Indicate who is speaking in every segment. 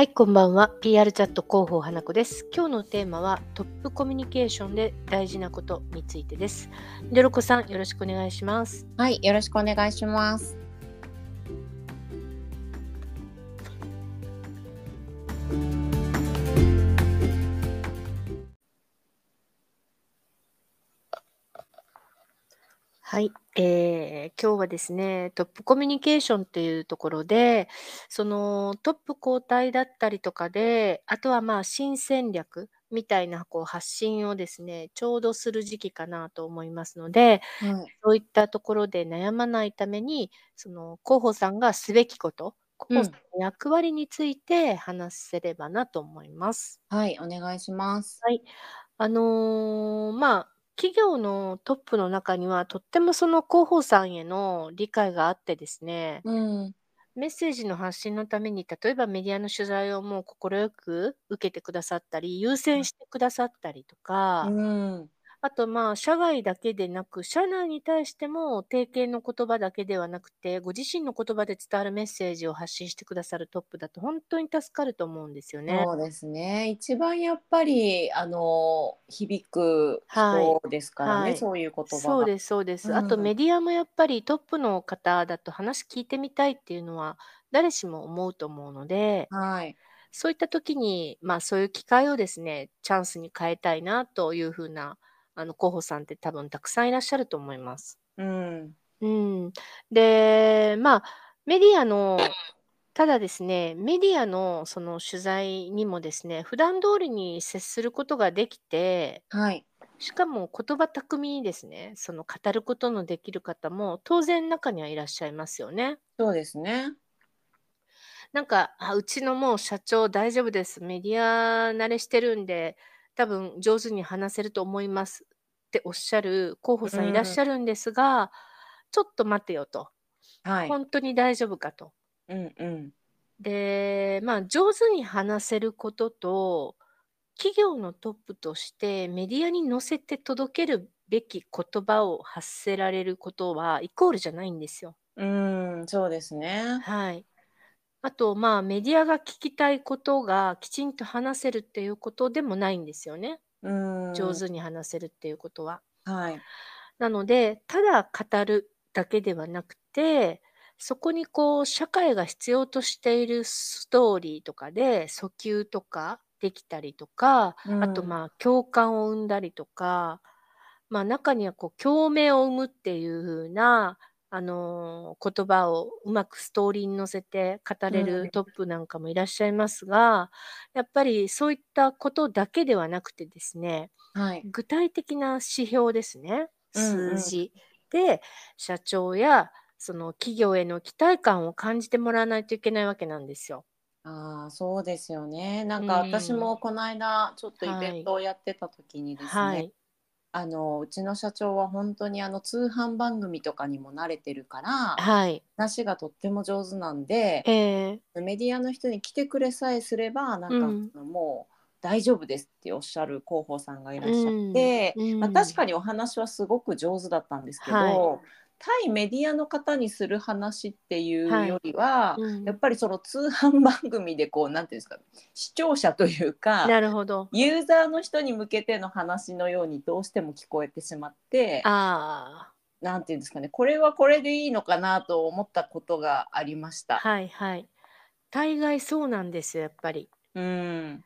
Speaker 1: はい、こんばんは。PR チャット広報花子です。今日のテーマはトップコミュニケーションで大事なことについてです。でろこさん、よろしくお願いします。
Speaker 2: はい、よろしくお願いします。
Speaker 1: はい、えー今日はですね、トップコミュニケーションっていうところで、そのトップ交代だったりとかで、あとはまあ新戦略みたいなこう発信をですね、ちょうどする時期かなと思いますので、
Speaker 2: はい。
Speaker 1: そういったところで悩まないために、その広報さんがすべきこと、
Speaker 2: うん。
Speaker 1: 広報さんの役割について話せればなと思います。
Speaker 2: はい、お願いします。
Speaker 1: はい。あのーまあ、企業のトップの中には、とってもその広報さんへの理解があってですね、
Speaker 2: うん。
Speaker 1: メッセージの発信のために、例えばメディアの取材をもう快く受けてくださったり、優先してくださったりとか、
Speaker 2: うん。
Speaker 1: あとまあ、社外だけでなく、社内に対しても定型の言葉だけではなくて、ご自身の言葉で伝わるメッセージを発信してくださるトップだと本当に助かると思うんですよね。
Speaker 2: そうですね。一番やっぱり、あの、響く
Speaker 1: はい。
Speaker 2: 人ですからね、
Speaker 1: はい。
Speaker 2: そういう言葉が。
Speaker 1: そうです、そうです。あと
Speaker 2: うん。
Speaker 1: メディアもやっぱりトップの方だと話聞いてみたいっていうのは誰しも思うと思うので、
Speaker 2: はい。
Speaker 1: そういった時に、まあそういう機会をですね、チャンスに変えたいなというふうな、あの、候補さんって多分たくさんいらっしゃると思います。
Speaker 2: うん。
Speaker 1: うん。で、まあ、メディアの、ただですね、メディアのその取材にもですね、普段通りに接することができて、
Speaker 2: はい。
Speaker 1: しかも言葉巧みにですね、その語ることのできる方も当然中にはいらっしゃいますよね。
Speaker 2: そうですね。
Speaker 1: なんか、あ、うちのもう社長大丈夫です。メディア慣れしてるんで、多分上手に話せると思いますっておっしゃる候補
Speaker 2: う
Speaker 1: さんいらっし
Speaker 2: ん。
Speaker 1: ゃるんですが、ちょっと待てよと。
Speaker 2: はい。
Speaker 1: 本当に大丈夫かと。
Speaker 2: うんうん。
Speaker 1: で、まあ、上手に話せることと、企業のトップとしてメディアに載せて届けるべき言葉を発せられることはイコールじゃないんですよ。
Speaker 2: うん、そうですね。
Speaker 1: はい。あと、まあ、メディアが聞きたいことがきちんと話せるっていうことでもないんですよね。
Speaker 2: うん。
Speaker 1: 上手に話せるっていうことは。
Speaker 2: はい。
Speaker 1: なので、ただ語るだけではなくて、そこにこう、社会が必要としているストーリーとかで訴求とかできたりとか、
Speaker 2: う
Speaker 1: あと
Speaker 2: ん。
Speaker 1: まあ、共感を生んだりとか、まあ、中にはこう、共鳴を生むっていう風な、あのー言葉をうまくストーリーに乗せて語
Speaker 2: う
Speaker 1: れる
Speaker 2: ん。
Speaker 1: トップなんかもいらっしゃいますが、やっぱりそういったことだけではなくてですね、
Speaker 2: はい。
Speaker 1: 具体的な指標ですね。
Speaker 2: うんうん。
Speaker 1: 数字で社長やその企業への期待感を感じてもらわないといけないわけなんですよ。
Speaker 2: ああ、そうですよね。な
Speaker 1: うん
Speaker 2: か私
Speaker 1: ん。
Speaker 2: もこの間ちょっとイ
Speaker 1: はい。
Speaker 2: ベントをやってた時にですね、
Speaker 1: はい。
Speaker 2: あのうちの社長は本当にあの通販番組とかにも慣れてるから
Speaker 1: はい。
Speaker 2: 話がとっても上手なんで
Speaker 1: えー、
Speaker 2: メディアの人に来てくれさえすればなんかもう大丈夫ですっておっしゃる広報さんがいらっしゃっ
Speaker 1: うん。
Speaker 2: て、
Speaker 1: う
Speaker 2: まあ、確
Speaker 1: ん。
Speaker 2: かにお話はすごく上手だったんですけ
Speaker 1: はい。
Speaker 2: ど対メディアの方にする話っていう
Speaker 1: はい。
Speaker 2: よりは
Speaker 1: うん。
Speaker 2: やっぱりその通販番組でこうなんていうんですか視聴者というか
Speaker 1: なるほど。
Speaker 2: ユーザーの人に向けての話のようにどうしても聞こえてしまって
Speaker 1: あ
Speaker 2: なんていうんですかねこれはこれでいいのかなと思ったことがありまし
Speaker 1: あ、
Speaker 2: た。
Speaker 1: はいはい。大概そうなんですよ、やっぱり。
Speaker 2: うん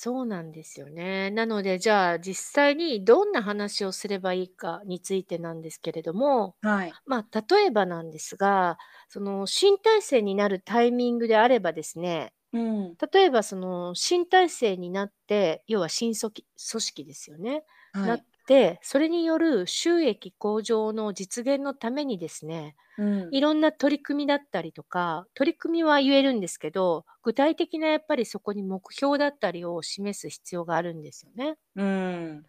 Speaker 1: そうなんですよね。なので、じゃあ実際にどんな話をすればいいかについてなんですけれども、
Speaker 2: はい
Speaker 1: まあ、例えばなんですが、その新体制になるタイミングであればですね、
Speaker 2: うん
Speaker 1: 例えばその新体制になって、要は新組織組織ですよね。
Speaker 2: はい
Speaker 1: て、それによる収益向上の実現のためにですね、
Speaker 2: うん。
Speaker 1: いろんな取り組みだったりとか、取り組みは言えるんですけど、具体的なやっぱりそこに目標だったりを示す必要があるんですよね。
Speaker 2: うん。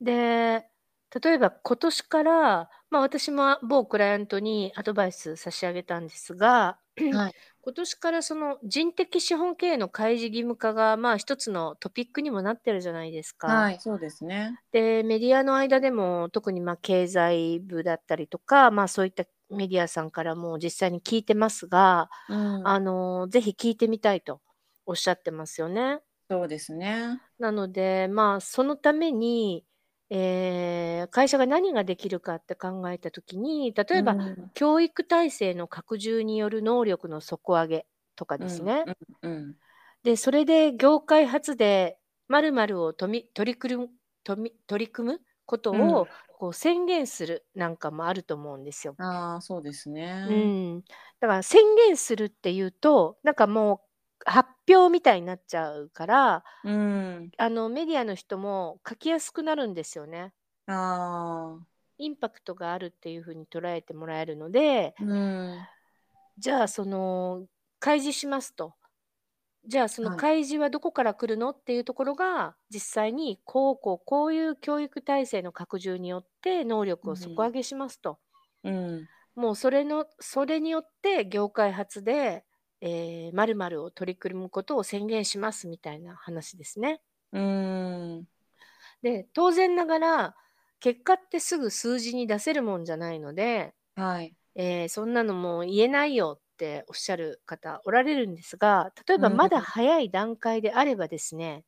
Speaker 1: で、例えば今年から、まあ私も某クライアントにアドバイス差し上げたんですが、
Speaker 2: はい
Speaker 1: 今年からその人的資本経営の開示義務化がまあ一つのトピックにもなってるじゃないですか。
Speaker 2: はいそうですね。
Speaker 1: で、メディアの間でも特にまあ経済部だったりとか、まあそういったメディアさんからも実際に聞いてますが、
Speaker 2: うん
Speaker 1: あの、ぜひ聞いてみたいと。おっしゃってますよね。
Speaker 2: そうですね。
Speaker 1: なので、まあ、そのために、えー会社が何ができるかって考えたときに、例えば、
Speaker 2: うん
Speaker 1: 教育体制の拡充による能力の底上げとかですね。
Speaker 2: うんうん
Speaker 1: で、それで業界初で〇〇を取り組み取り組むこと
Speaker 2: うん
Speaker 1: をこう宣言するなんかもあると思うんですよ。
Speaker 2: ああ、そうですね。
Speaker 1: うん、だから宣言するっていうとなんかもう発表みたいになっちゃうから
Speaker 2: うん。
Speaker 1: あのメディアの人も書きやすくなるんですよね。
Speaker 2: ああ。
Speaker 1: インパクトがあるっていうふうに捉えてもらえるので
Speaker 2: うん。
Speaker 1: じゃあその開示しますと。じゃあその
Speaker 2: はい
Speaker 1: 開示はどこから来るのっていうところが実際にこうこうこういう教育体制の拡充によって能力を底上げしますと。
Speaker 2: うん。
Speaker 1: もうそれのそれによって業界初で、えー、〇〇を取り組むことを宣言しますみたいな話ですね。
Speaker 2: うん。
Speaker 1: で当然ながら結果ってすぐ数字に出せるもんじゃないので、
Speaker 2: はい。
Speaker 1: えーそんなのもう言えないよっておっしゃる方おられるんですが例えば
Speaker 2: うん
Speaker 1: まだ早い段階であればですね、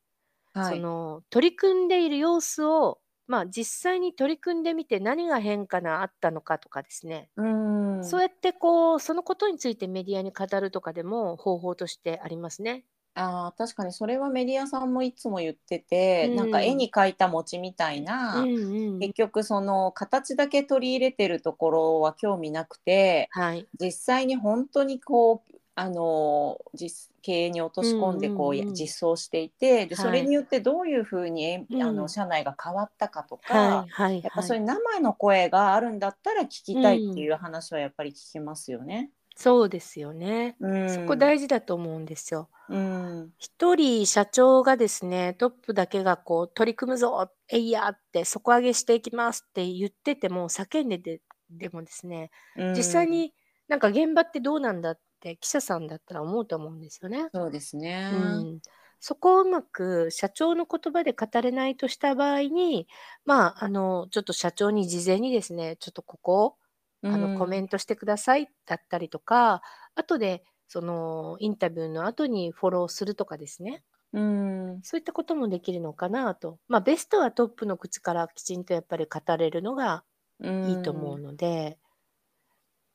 Speaker 2: はい。
Speaker 1: その取り組んでいる様子をまあ実際に取り組んでみて何が変化があったのかとかですね、
Speaker 2: うん。
Speaker 1: そうやってこうそのことについてメディアに語るとかでも方法としてありますね。
Speaker 2: ああ、確かにそれはメディアさんもいつも言ってて、
Speaker 1: うん
Speaker 2: なんか絵に描いた餅みたいな、
Speaker 1: うんうん
Speaker 2: 結局その形だけ取り入れてるところは興味なくて、
Speaker 1: はい、
Speaker 2: 実際に本当にこうあの実経営に落とし込んでこう、実装していてで
Speaker 1: はい。
Speaker 2: それによってどういうふうに、えあ
Speaker 1: うん。
Speaker 2: の社内が変わったかとか、
Speaker 1: はいはい
Speaker 2: やっぱ
Speaker 1: はい
Speaker 2: そういう生の声があるんだったら聞きたいっていう話はやっぱり聞きますよね。
Speaker 1: そうですよね。
Speaker 2: うん、
Speaker 1: そこ大事だと思うんですよ。
Speaker 2: うん。
Speaker 1: 一人社長がですねトップだけがこう取り組むぞえいやって底上げしていきますって言ってても叫んでてでもですね
Speaker 2: うん。
Speaker 1: 実際になんか現場ってどうなんだって記者さんだったら思うと思うんですよね。
Speaker 2: そうですね。
Speaker 1: うん、そこをうまく社長の言葉で語れないとした場合にまああのちょっと社長に事前にですねちょっとここあのコメ
Speaker 2: ン
Speaker 1: ントしてくださいだったりとか、後でそのインタビューの後にフォローするとかですね
Speaker 2: ト、うん
Speaker 1: そういったこともできるのかなと。まあ、ベストはトップの口からきちんとやっぱり語れるのが
Speaker 2: うん、
Speaker 1: いいと思うので、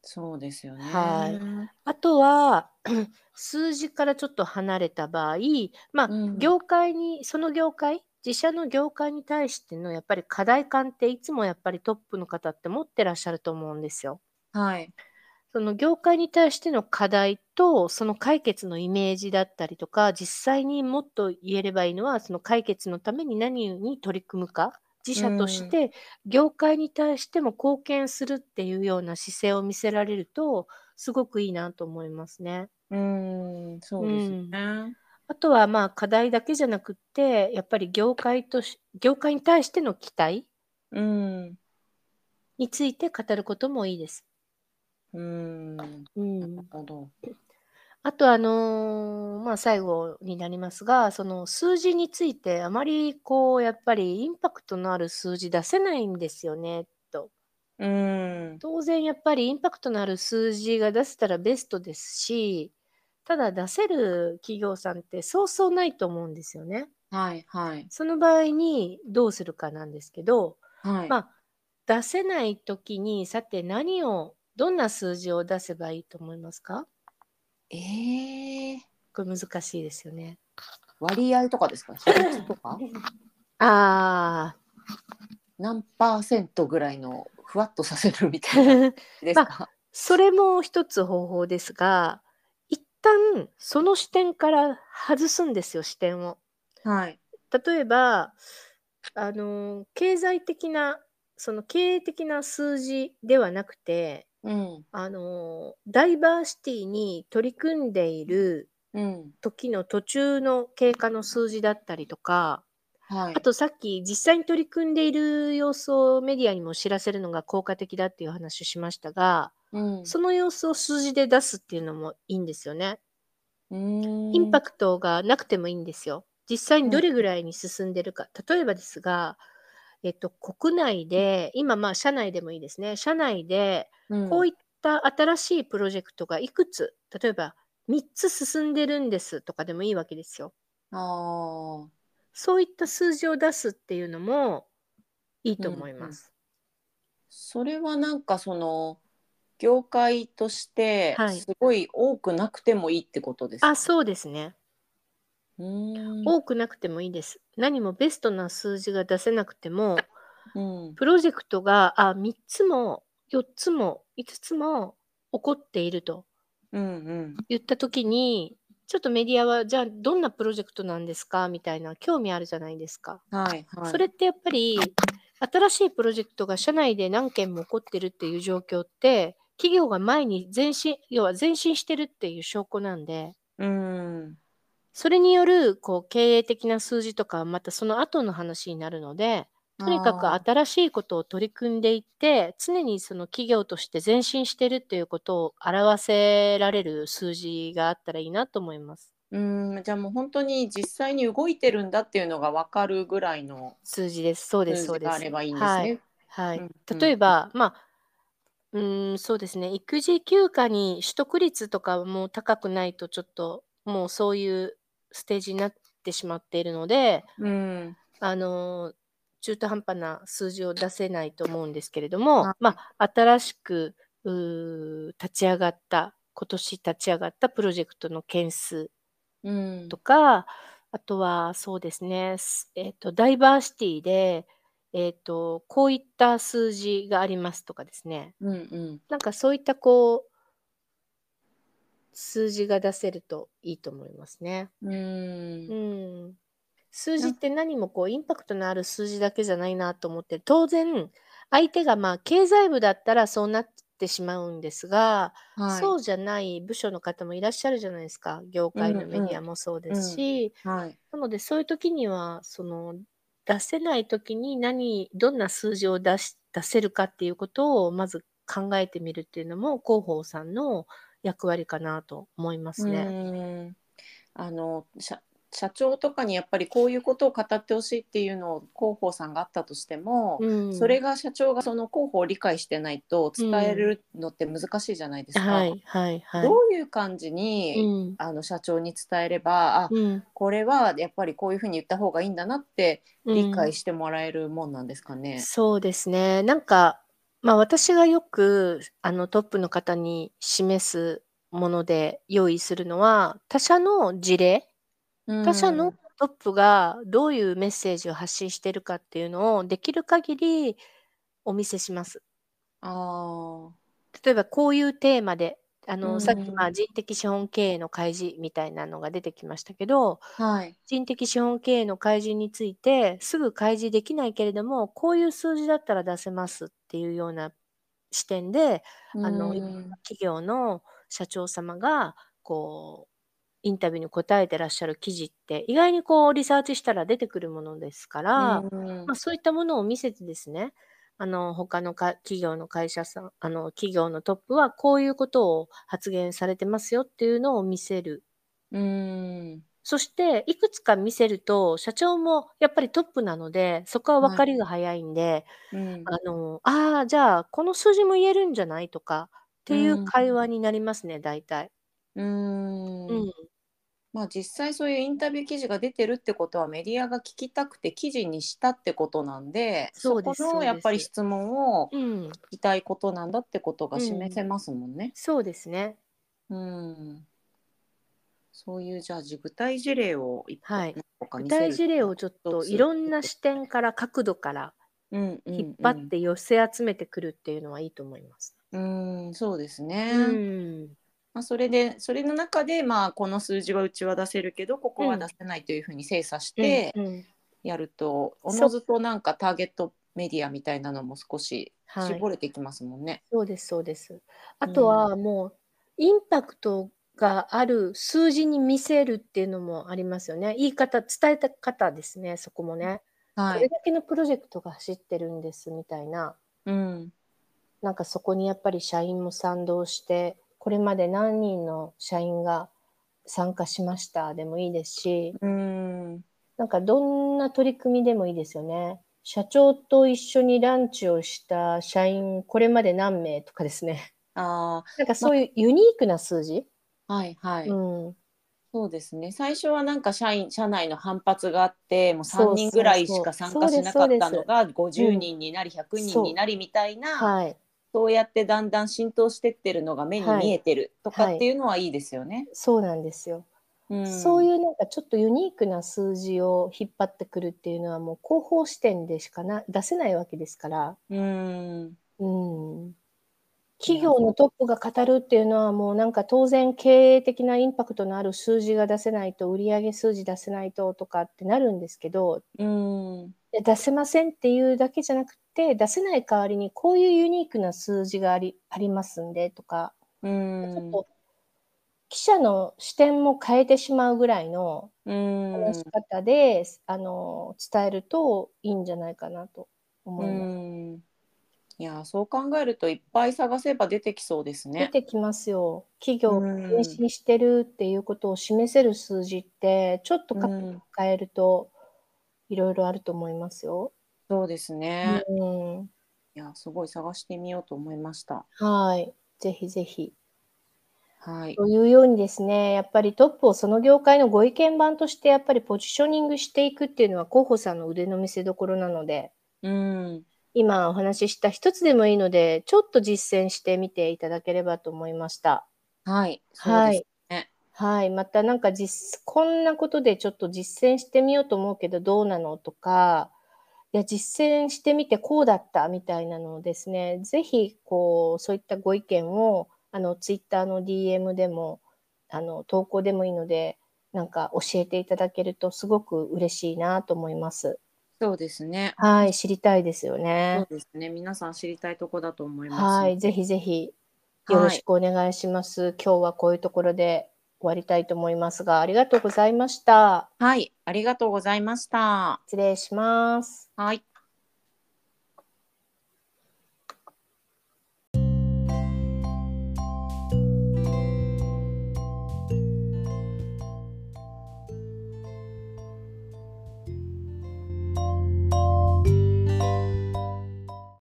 Speaker 2: そうですよね。
Speaker 1: はいあとは 数字からちょっと離れた場合、まあ
Speaker 2: うん
Speaker 1: 業界にその業界自社の業界に対してのやっぱり課題感っていつもやっぱりトップの方って持ってらっしゃると思うんですよ。
Speaker 2: はい。
Speaker 1: その業界に対しての課題とその解決のイメージだったりとか実際にもっと言えればいいのはその解決のために何に取り組むか自社として業界に対しても貢献するっていうような姿勢を見せられるとすごくいいなと思いますね。
Speaker 2: うん、そうですね。
Speaker 1: あとはまあ課題だけじゃなくってやっぱり業界とし業界に対しての期待
Speaker 2: うん、
Speaker 1: について語ることもいいです。
Speaker 2: うん、な
Speaker 1: うん
Speaker 2: るほど。
Speaker 1: あとあのーまあ最後になりますが、その数字についてあまりこうやっぱりインパクトのある数字出せないんですよねと。
Speaker 2: うん、
Speaker 1: 当然やっぱりインパクトのある数字が出せたらベストですし、ただ出せる企業さんってそうそうないと思うんですよね。
Speaker 2: はい、はい、
Speaker 1: その場合にどうするかなんですけど、
Speaker 2: はい。
Speaker 1: まあ出せない時にさて何をどんな数字を出せばいいと思いますか？
Speaker 2: ええ
Speaker 1: これ難しいですよね。
Speaker 2: 割合とかですか？比率とか？
Speaker 1: あ
Speaker 2: 何パーセントぐらいのふわっとさせるみたいな
Speaker 1: あ、
Speaker 2: ですか？
Speaker 1: それも一つ方法ですが、一旦その視点から外すんですよ、視点を。
Speaker 2: はい。
Speaker 1: 例えば、あの、経済的な、その経営的な数字ではなくて、
Speaker 2: うん、
Speaker 1: あの、ダイバーシティに取り組んでいる
Speaker 2: うん、
Speaker 1: 時の途中の経過の数字だったりとか、
Speaker 2: はい。
Speaker 1: あとさっき実際に取り組んでいる様子をメディアにも知らせるのが効果的だっていう話をしましたが、
Speaker 2: うん、
Speaker 1: その様子を数字で出すっていうのもいいんですよね。
Speaker 2: うん、
Speaker 1: インパクトがなくてもいいんですよ。実際にどれぐらいに進んでるか。例えばですが、えっと、国内で、今まあ社内でもいいですね。社内で
Speaker 2: うん
Speaker 1: こういった新しいプロジェクトがいくつ、例えば3つ進んでるんですとかでもいいわけですよ。
Speaker 2: ああ。
Speaker 1: そういった数字を出すっていうのもいいと思います。
Speaker 2: それはなんかその業界として
Speaker 1: はい
Speaker 2: すごい多くなくてもいいってことですか？
Speaker 1: あ、そうですね。
Speaker 2: うーん。
Speaker 1: 多くなくてもいいです。何もベストな数字が出せなくても、
Speaker 2: うん。
Speaker 1: プロジェクトが、あ、3つも4つも5つも起こっていると
Speaker 2: うんうん。
Speaker 1: 言った時に、ちょっとメディアは、じゃあどんなプロジェクトなんですか？みたいな興味あるじゃないですか。
Speaker 2: はいはい。
Speaker 1: それってやっぱり、新しいプロジェクトが社内で何件も起こってるっていう状況って、企業が前に前進、要は前進してるっていう証拠なんで、
Speaker 2: うん。
Speaker 1: それによるこう経営的な数字とかはまたその後の話になるので、とにかく
Speaker 2: あ
Speaker 1: 新しいことを取り組んでいって、常にその企業として前進してるっていうことを表せられる数字があったらいいなと思います。
Speaker 2: うん。じゃあもう本当に実際に動いてるんだっていうのが分かるぐらいの
Speaker 1: 数字です。そうです、そうです。
Speaker 2: あればいいんです
Speaker 1: はい。
Speaker 2: ね。
Speaker 1: はい。
Speaker 2: うんうん
Speaker 1: 例えば、まあ、うーん、そうですね。育児休暇に取得率とかも高くないと、ちょっともうそういうステージになってしまっているので、
Speaker 2: うん。
Speaker 1: あの、中途半端な数字を出せないと思うんですけれども、
Speaker 2: はい
Speaker 1: まあ、新しく、うー立ち上がった、今年立ち上がったプロジェクトの件数
Speaker 2: うん
Speaker 1: と。か、あとはそうですね、すえっと、ダイバーシティで、えっと、こういった数字がありますとかですね。
Speaker 2: うんうん。
Speaker 1: なんかそういったこう、数字が出せるといいと思いますね。
Speaker 2: うん
Speaker 1: う。ん。数字って何もこうインパクトのある数字だけじゃないなと思って、当然相手がまあ経済部だったらそうなってしまうんですが、
Speaker 2: はい。
Speaker 1: そうじゃない部署の方もいらっしゃるじゃないですか。業界のメディアもそうですし、
Speaker 2: はい。
Speaker 1: なのでそういう時にはその出せない時に何どんな数字を出し出せるかっていうことをまず考えてみるっていうのも広報さんの役割かなと思いますね。
Speaker 2: うんあの社社長とかにやっぱりこういうことを語ってほしいっていうのを広報さんがあったとしても、
Speaker 1: うん、
Speaker 2: それが社長がその広報を理解してないと伝えるのって難しいじゃないですか。
Speaker 1: はいはいはい。
Speaker 2: どういう感じに、
Speaker 1: うん
Speaker 2: あの社長に伝えればあ
Speaker 1: うん
Speaker 2: これはやっぱりこういうふうに言った方がいいんだなって理解
Speaker 1: うん
Speaker 2: してもらえるもんなんですかね。
Speaker 1: そうですね。なんか、まあ私がよくあのトップの方に示すもので用意するのは、他社の事例、他社のトップがどういうメッセージを発信してるかっていうのをできる限りお見せします。
Speaker 2: あ
Speaker 1: 例えばこういうテーマで、あの、
Speaker 2: うん
Speaker 1: さっきまあ人的資本経営の開示みたいなのが出てきましたけど、
Speaker 2: あはい。
Speaker 1: 人的資本経営の開示についてすぐ開示できないけれども、こういう数字だったら出せますっていうような視点で、あの
Speaker 2: うん
Speaker 1: 企業の社長様がこうインタビューに答えてらっしゃる記事って意外にこうリサーチしたら出てくるものですから、
Speaker 2: うん。
Speaker 1: まあ、そういったものを見せてですねあの他のか企業の会社さんあの企業のトップはこういうことを発言されてますよっていうのを見せる。
Speaker 2: うん
Speaker 1: そしていくつか見せると社長もやっぱりトップなのでそこは分かりが早いんで、
Speaker 2: うん。
Speaker 1: あのああじゃあこの数字も言えるんじゃないとかっていう会話になりますね、大体。
Speaker 2: うん。
Speaker 1: うん、
Speaker 2: まあ実際そういうインタビュー記事が出てるってことはメディアが聞きたくて記事にしたってことなんで
Speaker 1: そうです
Speaker 2: このやっぱり質問を
Speaker 1: うん、
Speaker 2: 聞きたいことなんだってことが示せますもんね。
Speaker 1: そうですね。
Speaker 2: うんそういうじゃあ具体事例を一個
Speaker 1: はい具体事例をちょっといろんな視点から角度から引っ張って寄せ集めてくるっていうのはいいと思います。
Speaker 2: うんうんそうですね。
Speaker 1: うん、
Speaker 2: まあ、それでそれの中でまあこの数字はうちは出せるけどここは出せないというふうに精査して
Speaker 1: うんうん
Speaker 2: やると、おのずとなんかターゲットメディアみたいなのも少し
Speaker 1: はい、
Speaker 2: 絞れてきますもんね。
Speaker 1: そうですそうです。あとはもうインパクトがある数字に見せるっていうのもありますよね。言い方伝えた方ですねそこもね。
Speaker 2: はい。
Speaker 1: これだけのプロジェクトが走ってるんですみたいな。
Speaker 2: うん。
Speaker 1: なんかそこにやっぱり社員も賛同して、これまで何人の社員が参加しましたでもいいですし、
Speaker 2: うん。
Speaker 1: なんかどんな取り組みでもいいですよね。社長と一緒にランチをした社員、これまで何名とかですね。
Speaker 2: ああ、
Speaker 1: なんかそういうユニークな数字。
Speaker 2: はいはい。
Speaker 1: うん。
Speaker 2: そうですね。最初はなんか社員社内の反発があって、もう3
Speaker 1: そう
Speaker 2: 人ぐらいしか参加しなかったのが50
Speaker 1: うん
Speaker 2: 人になり100人になりみたいな、
Speaker 1: はい。
Speaker 2: そうやってだんだん浸透してってるのが目に見えてるとかっていうのはいいですよね。
Speaker 1: そうなんですよ。
Speaker 2: うん、
Speaker 1: そういうなんかちょっとユニークな数字を引っ張ってくるっていうのはもう広報視点でしかな出せないわけですから。
Speaker 2: うん。
Speaker 1: うん。企業のトップが語るっていうのはもうなんか当然経営的なインパクトのある数字が出せないと売上数字出せないととかってなるんですけど
Speaker 2: うん。
Speaker 1: で出せませんっていうだけじゃなくて出せない代わりにこういうユニークな数字がありありますんでとか
Speaker 2: う
Speaker 1: ちょっ
Speaker 2: ん。
Speaker 1: と記者の視点も変えてしまうぐらいの
Speaker 2: うん。
Speaker 1: 話し方で、あの伝えるといいんじゃないかなと思
Speaker 2: う
Speaker 1: います。
Speaker 2: ん。いや、そう考えるといっぱい探せば出てきそうです
Speaker 1: 出
Speaker 2: ね。
Speaker 1: てきますよ。企業が
Speaker 2: うん
Speaker 1: 前進してるっていうことを示せる数字って、ちょっと変えるといろいろあると思いますよ。
Speaker 2: そうですね。
Speaker 1: うん、
Speaker 2: いや、すごい探してみようと思いました。
Speaker 1: はい。ぜひぜひ。
Speaker 2: はい。
Speaker 1: というようにですね、やっぱりトップをその業界のご意見番としてやっぱりポジショニングしていくっていうのは候補さんの腕の見せ所なので、
Speaker 2: うん。
Speaker 1: 今お話しした一つでもいいので、ちょっと実践してみていただければと思いました。
Speaker 2: はい。
Speaker 1: はい。
Speaker 2: ね。
Speaker 1: はい。またなんか実、こんなことでちょっと実践してみようと思うけどどうなのとか、いや、実践してみてこうだったみたいなのをですね、ぜひ、こう、そういったご意見を、あの、ツイッターの DM でも、あの、投稿でもいいので、なんか教えていただけるとすごく嬉しいなと思います。
Speaker 2: そうですね。
Speaker 1: はい。知りたいですよ
Speaker 2: そう
Speaker 1: ね。
Speaker 2: ですね。皆さん知りたいとこだと思います。
Speaker 1: はい。ぜひぜひ、よろしくお願いします。今日はこういうところで終わりたいと思いますが、ありがとうございました。
Speaker 2: はい。ありがとうございました。
Speaker 1: 失礼します。
Speaker 2: はい。